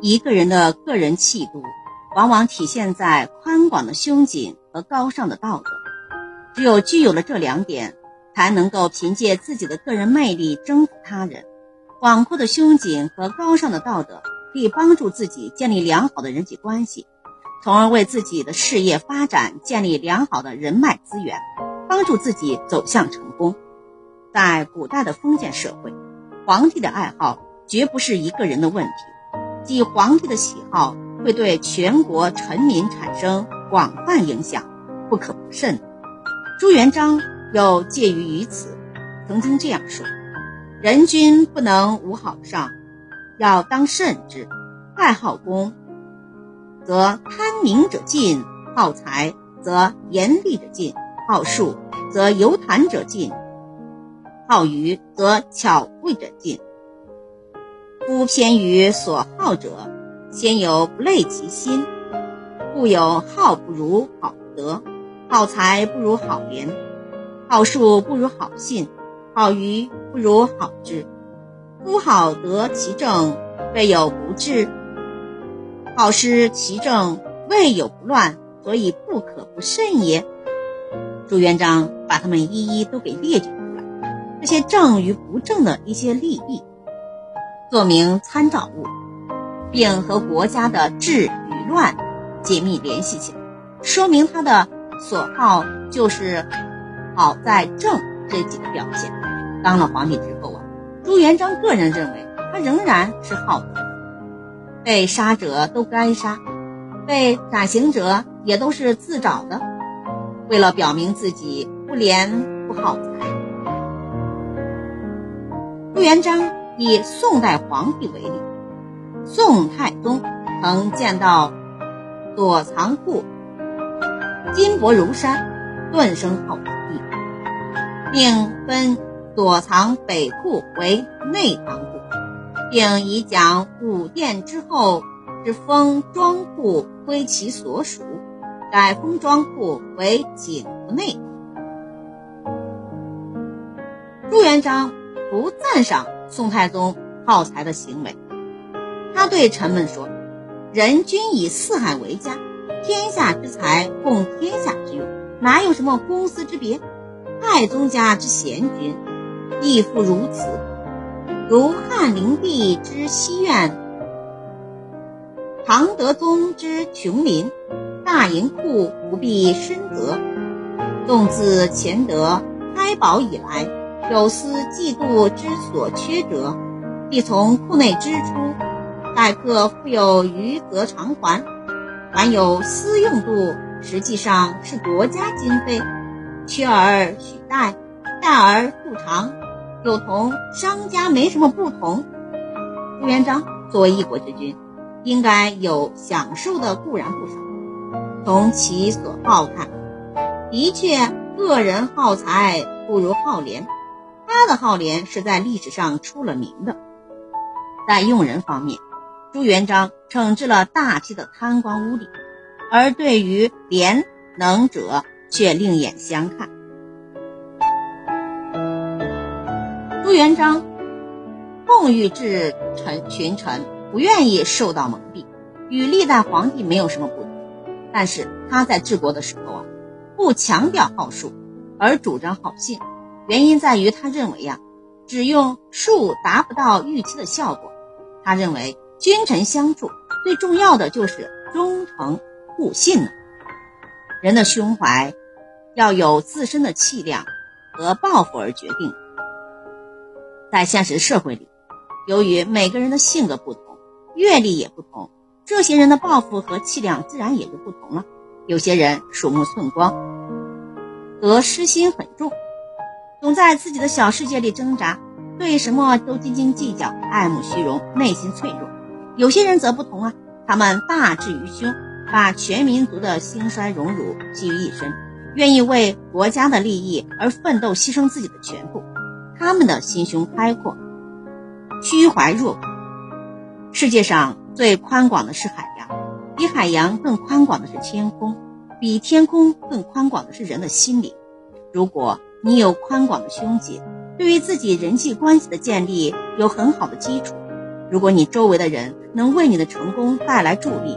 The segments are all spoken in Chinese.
一个人的个人气度，往往体现在宽广的胸襟和高尚的道德。只有具有了这两点，才能够凭借自己的个人魅力征服他人。广阔的胸襟和高尚的道德，可以帮助自己建立良好的人际关系，从而为自己的事业发展建立良好的人脉资源，帮助自己走向成功。在古代的封建社会，皇帝的爱好绝不是一个人的问题。即皇帝的喜好会对全国臣民产生广泛影响，不可不慎。朱元璋又介于于此，曾经这样说：“人君不能无好上，要当慎之。爱好功，则贪名者进；好财，则严厉者进；好术，则游谈者进；好娱，则巧慧者进。”夫偏于所好者，先有不累其心，故有好不如好德，好财不如好廉，好术不如好信，好愚不如好智。夫好德其正，未有不治；好施其正，未有不乱，所以不可不慎也。朱元璋把他们一一都给列举出来，这些正与不正的一些利弊。作名参照物，并和国家的治与乱紧密联系起来，说明他的所好就是好在正这几个表现。当了皇帝之后啊，朱元璋个人认为他仍然是好德，被杀者都该杀，被斩刑者也都是自找的。为了表明自己不廉不好财，朱元璋。以宋代皇帝为例，宋太宗曾见到躲藏库金帛如山，顿生好主意，并分躲藏北库为内藏库，并以讲武殿之后之封庄库归其所属，改封庄库为景福内。朱元璋不赞赏。宋太宗耗财的行为，他对臣们说：“人均以四海为家，天下之财共天下之用，哪有什么公私之别？太宗家之贤君亦复如此。如汉灵帝之西苑，唐德宗之琼林，大银库不必深责。纵自乾德开宝以来。”有司嫉妒之所缺者，必从库内支出，待客富有余则偿还。凡有私用度，实际上是国家经费，缺而取代，代而复偿，又同商家没什么不同。朱元璋作为一国之君，应该有享受的固然不少。从其所好看，的确个人好财不如好廉。他的好廉是在历史上出了名的。在用人方面，朱元璋惩治了大批的贪官污吏，而对于廉能者却另眼相看。朱元璋奉御治臣群臣，不愿意受到蒙蔽，与历代皇帝没有什么不同。但是他在治国的时候啊，不强调好术，而主张好信。原因在于，他认为呀，只用术达不到预期的效果。他认为，君臣相处最重要的就是忠诚互信了。人的胸怀要有自身的气量和抱负而决定。在现实社会里，由于每个人的性格不同，阅历也不同，这些人的抱负和气量自然也就不同了。有些人鼠目寸光，得失心很重。总在自己的小世界里挣扎，对什么都斤斤计较，爱慕虚荣，内心脆弱。有些人则不同啊，他们大志于胸，把全民族的兴衰荣辱记于一身，愿意为国家的利益而奋斗，牺牲自己的全部。他们的心胸开阔，虚怀若谷。世界上最宽广的是海洋，比海洋更宽广的是天空，比天空更宽广的是人的心灵。如果你有宽广的胸襟，对于自己人际关系的建立有很好的基础，如果你周围的人能为你的成功带来助力，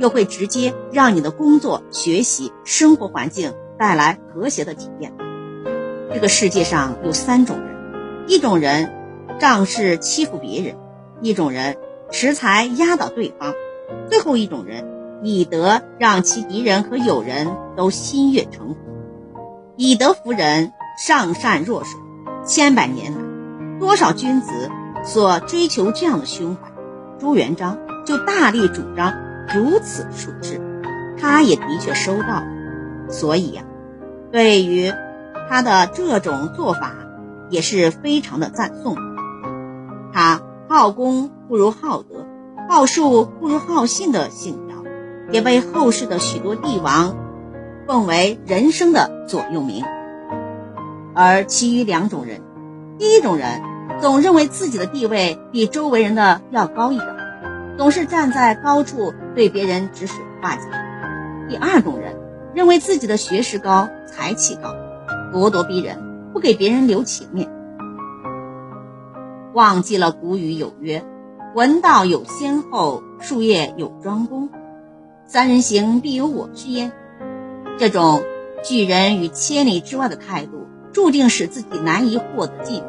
又会直接让你的工作、学习、生活环境带来和谐的体验。这个世界上有三种人：一种人仗势欺负别人，一种人持财压倒对方，最后一种人以德让其敌人和友人都心悦诚服。以德服人，上善若水。千百年来，多少君子所追求这样的胸怀，朱元璋就大力主张如此处置，他也的确收到了。所以呀，对于他的这种做法，也是非常的赞颂。他好功不如好德，好术不如好信的信条，也被后世的许多帝王奉为人生的座右铭。而其余两种人，第一种人总认为自己的地位比周围人的要高一等，总是站在高处对别人指手画脚；第二种人认为自己的学识高、才气高，咄咄逼人，不给别人留情面。忘记了古语有曰：“闻道有先后，术业有专攻，三人行必有我师焉。”这种拒人于千里之外的态度。注定使自己难以获得进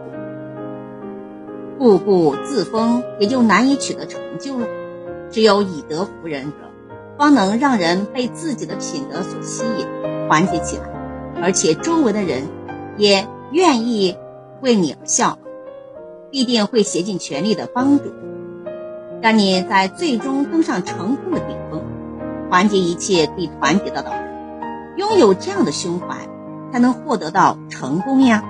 步，固步自封也就难以取得成就了。只有以德服人者，方能让人被自己的品德所吸引，团结起来，而且周围的人也愿意为你而效，必定会竭尽全力的帮助，让你在最终登上成功的顶峰。团结一切可以团结得到的人，拥有这样的胸怀。才能获得到成功呀。